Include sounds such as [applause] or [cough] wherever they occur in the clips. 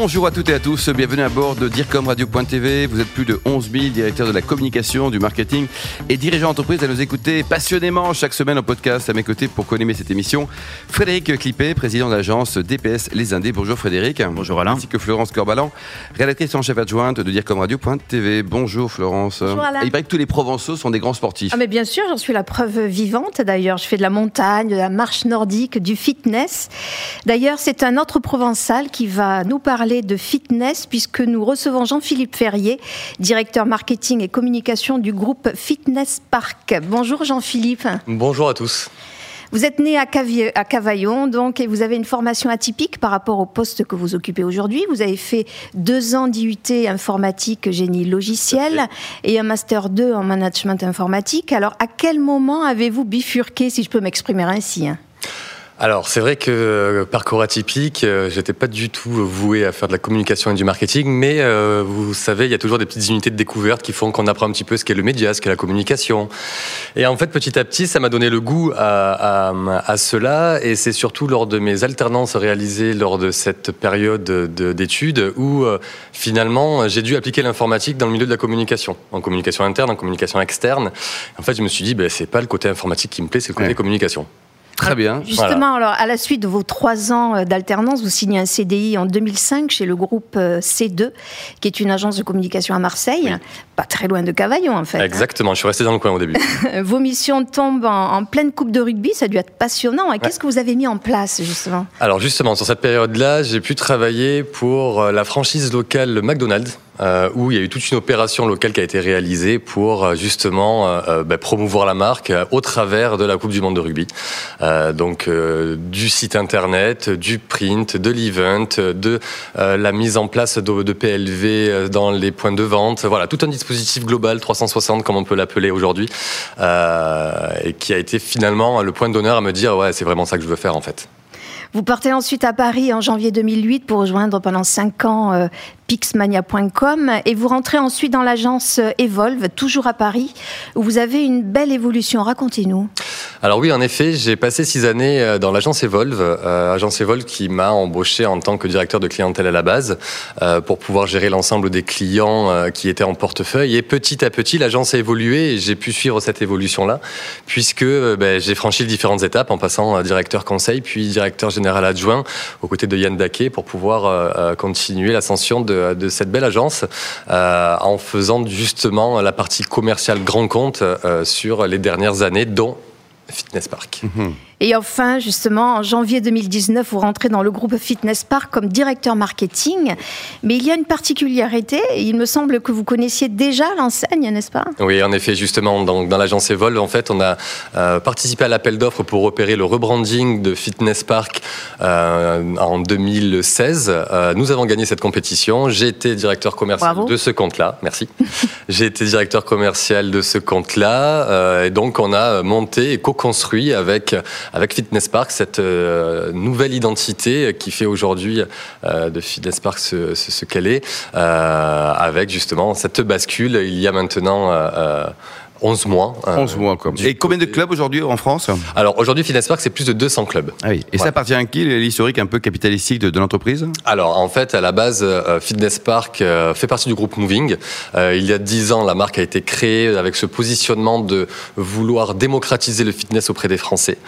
Bonjour à toutes et à tous, bienvenue à bord de DIRCOM Radio.tv. Vous êtes plus de 11 000 directeurs de la communication, du marketing et dirigeants d'entreprise à nous écouter passionnément chaque semaine en podcast. À mes côtés pour connaître cette émission, Frédéric Clippé, président de l'agence DPS Les Indés. Bonjour Frédéric. Bonjour Alain. Ainsi que Florence Corbalan, rédactrice en chef adjointe de DIRCOM Radio.tv. Bonjour Florence. Bonjour Alain. il paraît que tous les Provençaux sont des grands sportifs. Ah mais bien sûr, j'en suis la preuve vivante d'ailleurs. Je fais de la montagne, de la marche nordique, du fitness. D'ailleurs, c'est un autre provençal qui va nous parler de fitness puisque nous recevons Jean-Philippe Ferrier, directeur marketing et communication du groupe Fitness Park. Bonjour Jean-Philippe. Bonjour à tous. Vous êtes né à, Cavaillon, donc, et vous avez une formation atypique par rapport au poste que vous occupez aujourd'hui. Vous avez fait deux ans d'IUT informatique génie logiciel et un master 2 en management informatique. Alors, à quel moment avez-vous bifurqué, si je peux m'exprimer ainsi hein? Alors, c'est vrai que euh, parcours atypique, euh, j'étais pas du tout voué à faire de la communication et du marketing, mais euh, vous savez, il y a toujours des petites unités de découverte qui font qu'on apprend un petit peu ce qu'est le média, ce qu'est la communication. Et en fait, petit à petit, ça m'a donné le goût à, à, à cela, et c'est surtout lors de mes alternances réalisées lors de cette période de- d'études où euh, finalement j'ai dû appliquer l'informatique dans le milieu de la communication, en communication interne, en communication externe. En fait, je me suis dit, ben, c'est pas le côté informatique qui me plaît, c'est le côté Ouais. communication. Très bien. Justement, alors, à la suite de vos trois ans euh, d'alternance, vous signez un CDI en 2005 chez le groupe euh, C2, qui est une agence de communication à Marseille, pas très loin de Cavaillon en fait. Exactement, je suis resté dans le coin au début. [laughs] Vos missions tombent en, en pleine coupe de rugby, ça a dû être passionnant. Et qu'est-ce que vous avez mis en place justement? Alors justement, sur cette période-là, j'ai pu travailler pour euh, la franchise locale McDonald's, euh, où il y a eu toute une opération locale qui a été réalisée pour euh, justement euh, bah, promouvoir la marque au travers de la Coupe du Monde de rugby. Donc du site internet, du print, de l'event, de la mise en place de, de PLV dans les points de vente. Voilà, tout un dispositif global 360 comme on peut l'appeler aujourd'hui, et qui a été finalement le point d'honneur à me dire ouais c'est vraiment ça que je veux faire en fait. Vous partez ensuite à Paris en janvier 2008 pour rejoindre pendant cinq ans pixmania.com et vous rentrez ensuite dans l'agence Evolve, toujours à Paris, où vous avez une belle évolution. Racontez-nous. Alors oui, en effet, j'ai passé six années euh, dans l'agence Evolve, euh, agence Evolve qui m'a embauché en tant que directeur de clientèle à la base euh, pour pouvoir gérer l'ensemble des clients qui étaient en portefeuille. Et petit à petit, l'agence a évolué et j'ai pu suivre cette évolution-là puisque ben, j'ai franchi différentes étapes en passant directeur conseil puis directeur général adjoint aux côtés de Yann Daquet pour pouvoir continuer l'ascension de, de cette belle agence euh, en faisant justement la partie commerciale grand compte euh, sur les dernières années, dont Fitness Park. Et enfin, justement, en janvier 2019, vous rentrez dans le groupe Fitness Park comme directeur marketing. Mais il y a une particularité, il me semble que vous connaissiez déjà l'enseigne, n'est-ce pas? Oui, en effet, justement, dans, dans l'agence Evolve, en fait, on a euh, participé à l'appel d'offres pour opérer le rebranding de Fitness Park euh, en 2016. Euh, nous avons gagné cette compétition. J'ai été directeur commercial Bravo. de ce compte-là. Merci. [laughs] J'ai été directeur commercial de ce compte-là. et donc, on a monté et co-construit avec, avec Fitness Park cette euh, nouvelle identité qui fait aujourd'hui euh, de Fitness Park ce, qu'elle est, euh, avec justement cette bascule il y a maintenant 11 mois. euh, 11 mois quoi. du Et combien de clubs aujourd'hui en France? Alors aujourd'hui, Fitness Park, c'est plus de 200 clubs. Ah oui. Et ça appartient à qui l'historique un peu capitalistique de, de l'entreprise? Alors en fait, à la base, euh, Fitness Park euh, fait partie du groupe Moving. Euh, il y a 10 ans, la marque a été créée avec ce positionnement de vouloir démocratiser le fitness auprès des Français,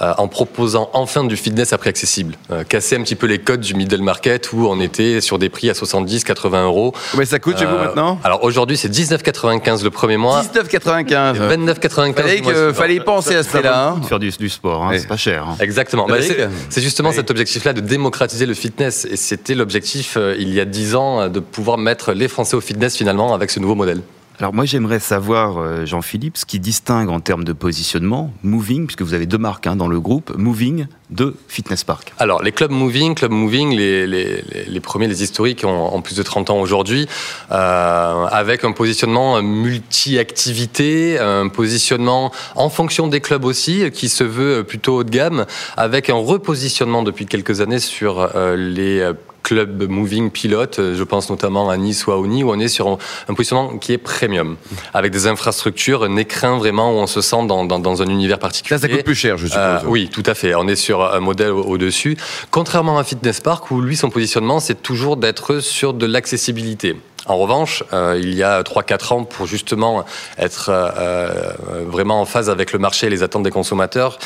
euh, en proposant enfin du fitness à prix accessible. Euh, casser un petit peu les codes du middle market où on était sur des prix à 70, 80 euros. Combien ça coûte chez vous Euh, maintenant? Alors aujourd'hui, c'est 19,95 le premier mois. 19,95. 29,95 Fallait, le mois que- fallait y penser à ce prix-là. hein. faire du, du sport, hein, Ouais. c'est pas cher. hein. Exactement. Bah, c'est- c'est justement cet objectif-là de démocratiser le fitness. Et c'était l'objectif, euh, il y a 10 ans, euh, de pouvoir mettre les Français au fitness finalement avec ce nouveau modèle. Alors moi j'aimerais savoir, euh, Jean-Philippe, ce qui distingue en termes de positionnement Moving, puisque vous avez deux marques hein, dans le groupe, Moving de Fitness Park. Alors, les clubs moving, club moving, les, premiers, les historiques, ont, plus de 30 ans aujourd'hui, euh, avec un positionnement multi-activité, un positionnement en fonction des clubs aussi, qui se veut plutôt haut de gamme, avec un repositionnement depuis quelques années sur euh, les euh, club moving pilote. Je pense notamment à Nice ou à Oni, où on est sur un, positionnement qui est premium, avec des infrastructures, un écrin vraiment où on se sent dans, dans, un univers particulier. Ça, ça coûte plus cher, je suppose. oui, tout à fait. On est sur un modèle au-dessus. Contrairement à Fitness Park, où lui, son positionnement, c'est toujours d'être sur de l'accessibilité. En revanche, euh, il y a 3-4 ans, pour justement être euh, euh, vraiment en phase avec le marché et les attentes des consommateurs,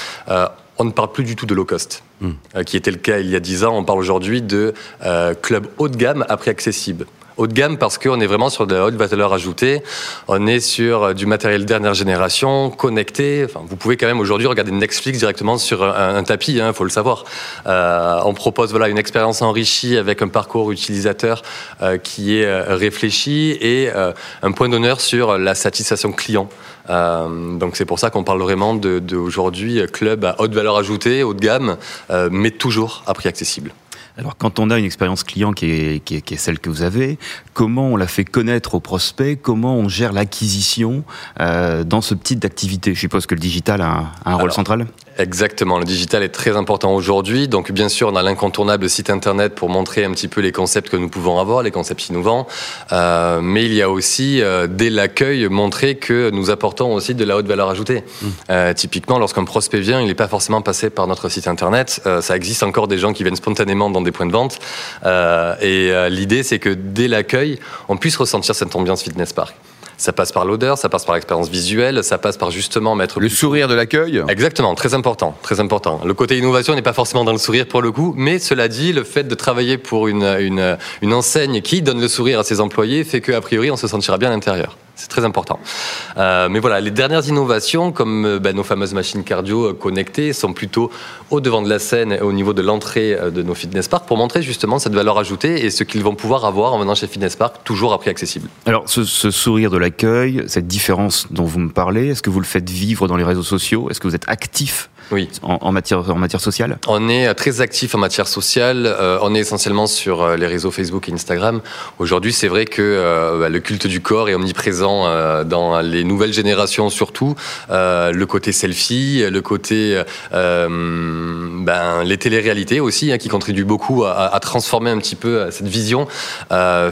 on ne parle plus du tout de low cost, hmm. qui était le cas il y a 10 ans. On parle aujourd'hui de club haut de gamme à prix accessible haut de gamme parce qu'on est vraiment sur de la haute valeur ajoutée. On est sur euh, du matériel dernière génération, connecté. Enfin, vous pouvez quand même aujourd'hui regarder Netflix directement sur un, tapis, il hein, faut le savoir. Euh, on propose voilà une expérience enrichie avec un parcours utilisateur euh, qui est réfléchi et un point d'honneur sur la satisfaction client. donc c'est pour ça qu'on parle vraiment de, de aujourd'hui club à haute valeur ajoutée, haut de gamme, mais toujours à prix accessible. Alors, quand on a une expérience client qui est, qui, est, qui est, celle que vous avez, comment on la fait connaître aux prospects? Comment on gère l'acquisition euh, dans ce type d'activité? Je suppose que le digital a un, rôle central. Exactement, le digital est très important aujourd'hui. Donc, bien sûr, on a l'incontournable site internet pour montrer un petit peu les concepts que nous pouvons avoir, les concepts innovants. Euh, mais il y a aussi, euh, dès l'accueil, montrer que nous apportons aussi de la haute valeur ajoutée. Mmh. Euh, typiquement, lorsqu'un prospect vient, il n'est pas forcément passé par notre site internet. Ça existe encore des gens qui viennent spontanément dans des points de vente. Euh, et euh, l'idée, c'est que dès l'accueil, on puisse ressentir cette ambiance fitness park. Ça passe par l'odeur, ça passe par l'expérience visuelle, ça passe par justement mettre le sourire de l'accueil. Exactement, très important, très important. Le côté innovation n'est pas forcément dans le sourire pour le coup, mais cela dit, le fait de travailler pour une, une, une enseigne qui donne le sourire à ses employés fait qu'a priori on se sentira bien à l'intérieur. C'est très important. Euh, mais voilà, les dernières innovations, comme euh, ben, nos fameuses machines cardio euh, connectées, sont plutôt au devant de la scène et au niveau de l'entrée de nos fitness parks pour montrer justement cette valeur ajoutée et ce qu'ils vont pouvoir avoir en venant chez Fitness Park, toujours à prix accessible. Alors, ce, ce sourire de l'accueil, cette différence dont vous me parlez, est-ce que vous le faites vivre dans les réseaux sociaux? Est-ce que vous êtes actif oui. En, matière, en matière sociale On est euh, très actif en matière sociale. Euh, on est essentiellement sur euh, les réseaux Facebook et Instagram. Aujourd'hui, c'est vrai que bah, le culte du corps est omniprésent dans les nouvelles générations surtout. le côté selfie, le côté ben, les téléréalités aussi, hein, qui contribuent beaucoup à, à, transformer un petit peu cette vision,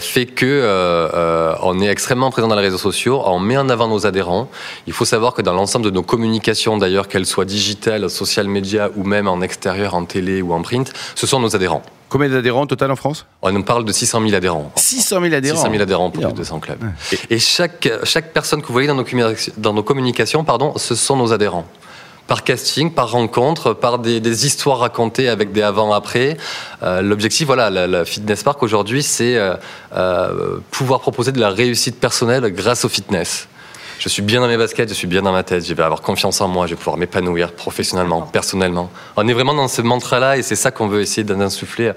fait que on est extrêmement présent dans les réseaux sociaux. On met en avant nos adhérents. Il faut savoir que dans l'ensemble de nos communications, d'ailleurs, qu'elles soient digitales, social media ou même en extérieur, en télé ou en print, ce sont nos adhérents. Combien d'adhérents total en France? On parle de 600 000 adhérents. 600 000 adhérents 600 000 adhérents pour plus de 200 clubs. Et chaque, chaque personne que vous voyez dans nos, dans nos communications, pardon, ce sont nos adhérents par casting, par rencontre, par des, histoires racontées avec des avant-après. Euh, l'objectif, voilà, la, Fitness Park aujourd'hui, c'est euh, euh, pouvoir proposer de la réussite personnelle grâce au fitness je suis bien dans mes baskets, je suis bien dans ma tête, je vais avoir confiance en moi, je vais pouvoir m'épanouir professionnellement, personnellement. On est vraiment dans ce mantra-là et c'est ça qu'on veut essayer d'insuffler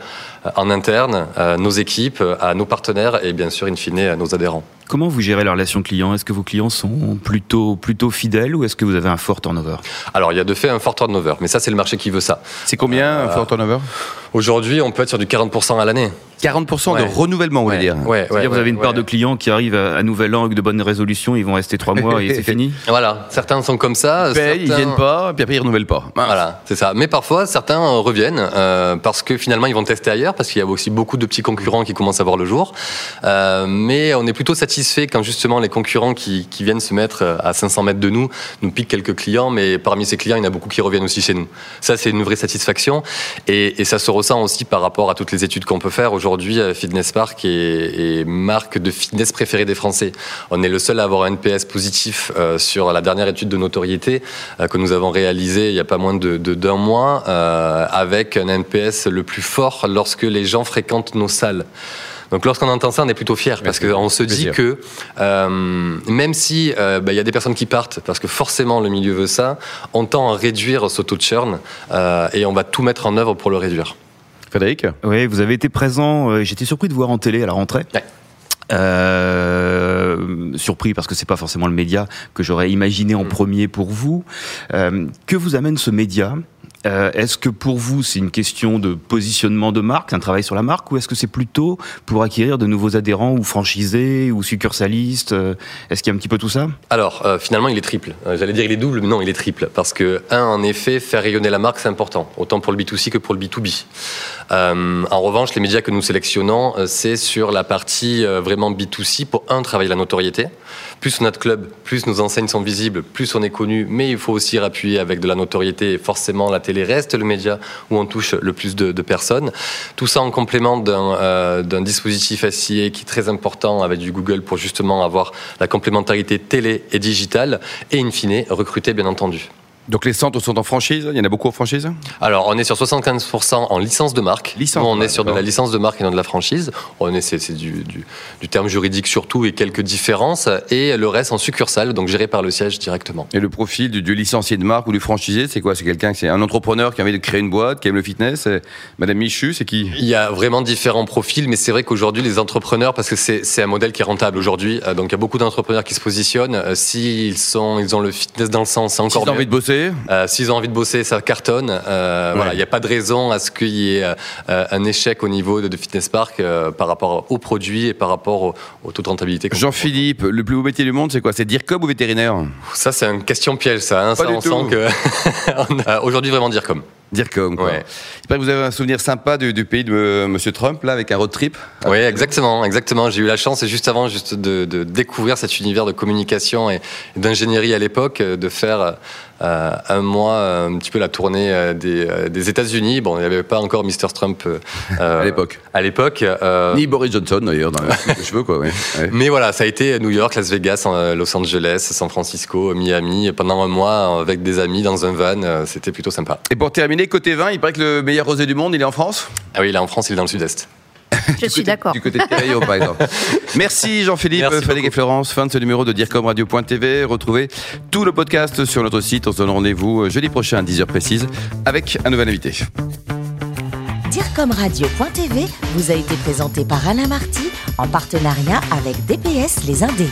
euh, en interne, à nos équipes, à nos partenaires et bien sûr, in fine, à nos adhérents. Comment vous gérez la relation client? Est-ce que vos clients sont plutôt, plutôt fidèles ou est-ce que vous avez un fort turnover? Alors, il y a de fait un fort turnover, mais ça, c'est le marché qui veut ça. C'est combien un fort turnover? Aujourd'hui, on peut être sur du 40% à l'année. 40% de renouvellement, on va dire. Ouais, C'est-à-dire vous avez une part de clients qui arrivent à, Nouvel An avec de bonnes résolutions, ils vont rester trois mois et c'est [laughs] fini Voilà, certains sont comme ça. Ils payent, ils viennent pas, puis après ils renouvellent pas. Voilà, c'est ça. Mais parfois, certains reviennent euh, parce que finalement, ils vont tester ailleurs, parce qu'il y a aussi beaucoup de petits concurrents qui commencent à voir le jour. Euh, mais on est plutôt satisfait quand justement les concurrents qui, qui, viennent se mettre euh, à 500 mètres de nous nous piquent quelques clients, mais parmi ces clients, il y en a beaucoup qui reviennent aussi chez nous. Ça, c'est une vraie satisfaction. Et, et, ça se ressent aussi par rapport à toutes les études qu'on peut faire. Aujourd'hui, euh, Fitness Park est, est, marque de fitness préférée des Français. On est le seul à avoir un NPS positif euh, sur la dernière étude de notoriété euh, que nous avons réalisée il n'y a pas moins de, d'un mois, euh, avec un NPS le plus fort lorsque les gens fréquentent nos salles. Donc lorsqu'on entend ça, on est plutôt fier parce qu'on se dit que euh, même si euh, bah, il y a des personnes qui partent parce que forcément le milieu veut ça, on tend à réduire ce taux de churn euh, et on va tout mettre en œuvre pour le réduire. Frédéric Oui, vous avez été présent. euh, J'étais surpris de vous voir en télé à la rentrée. Ouais. Euh, surpris parce que c'est pas forcément le média que j'aurais imaginé en Mm. premier pour vous. Euh, que vous amène ce média? Euh, est-ce que pour vous, c'est une question de positionnement de marque, un travail sur la marque, ou est-ce que c'est plutôt pour acquérir de nouveaux adhérents ou franchisés ou succursalistes euh, Est-ce qu'il y a un petit peu tout ça? Alors, euh, finalement, il est triple. J'allais dire il est double, mais non, il est triple. Parce que, un, en effet, faire rayonner la marque, c'est important, autant pour le B2C que pour le B2B. en revanche, les médias que nous sélectionnons, c'est sur la partie vraiment B2C pour, un, travailler la notoriété. Plus notre club, plus nos enseignes sont visibles, plus on est connu, mais il faut aussi appuyer avec de la notoriété. Forcément, la télé reste le média où on touche le plus de, personnes. Tout ça en complément euh, d'un dispositif SIA qui est très important avec du Google pour justement avoir la complémentarité télé et digitale et in fine recruter bien entendu. Donc les centres sont en franchise Il y en a beaucoup en franchise Alors on est sur 75% en licence de marque. Licence, on est sur de la licence de marque et non de la franchise. On est c'est du, du, terme juridique surtout et quelques différences et le reste en succursale donc géré par le siège directement. Et le profil du, licencié de marque ou du franchisé c'est quoi? C'est quelqu'un c'est un entrepreneur qui a envie de créer une boîte, qui aime le fitness. Madame Michu c'est qui? Il y a vraiment différents profils mais c'est vrai qu'aujourd'hui les entrepreneurs parce que c'est un modèle qui est rentable aujourd'hui euh, donc il y a beaucoup d'entrepreneurs qui se positionnent euh, s'ils sont ils ont le fitness dans le sens c'est encore. Envie de bosser euh, s'ils ont envie de bosser, ça cartonne. Euh, voilà, il n'y a pas de raison à ce qu'il y ait euh, un échec au niveau de, Fitness Park par rapport aux produits et par rapport au, taux de rentabilité. Jean-Philippe, le plus beau métier du monde, c'est quoi? C'est dire comme ou vétérinaire? Ça, c'est une question piège, ça. Hein. ça, on sent que [laughs] aujourd'hui vraiment dire comme. Dire comme quoi. J'espère que vous avez un souvenir sympa du, pays de M. Monsieur Trump, là, avec un road trip. Oui, exactement, exactement. J'ai eu la chance, juste avant, juste de, découvrir cet univers de communication et d'ingénierie à l'époque, de faire euh, un mois, un petit peu la tournée euh, euh, des, États-Unis. Bon, il n'y avait pas encore Mr. Trump [laughs] à l'époque. À l'époque. Ni Boris Johnson d'ailleurs dans les cheveux, quoi. [laughs] Mais voilà, ça a été New York, Las Vegas, Los Angeles, San Francisco, Miami, pendant un mois avec des amis dans un van. C'était plutôt sympa. Et pour terminer, côté vin, il paraît que le meilleur rosé du monde, il est en France? Ah oui, il est en France, il est dans le sud-est. [laughs] Je suis d'accord. Du côté de Thierry, par exemple. [laughs] Merci Jean-Philippe, Frédéric et Florence. Fin de ce numéro de DIRCOMRadio.tv. Retrouvez tout le podcast sur notre site. On se donne rendez-vous euh, jeudi prochain à 10h précise avec un nouvel invité. DIRCOMRadio.tv vous a été présenté par Alain Marty en partenariat avec DPS Les Indés.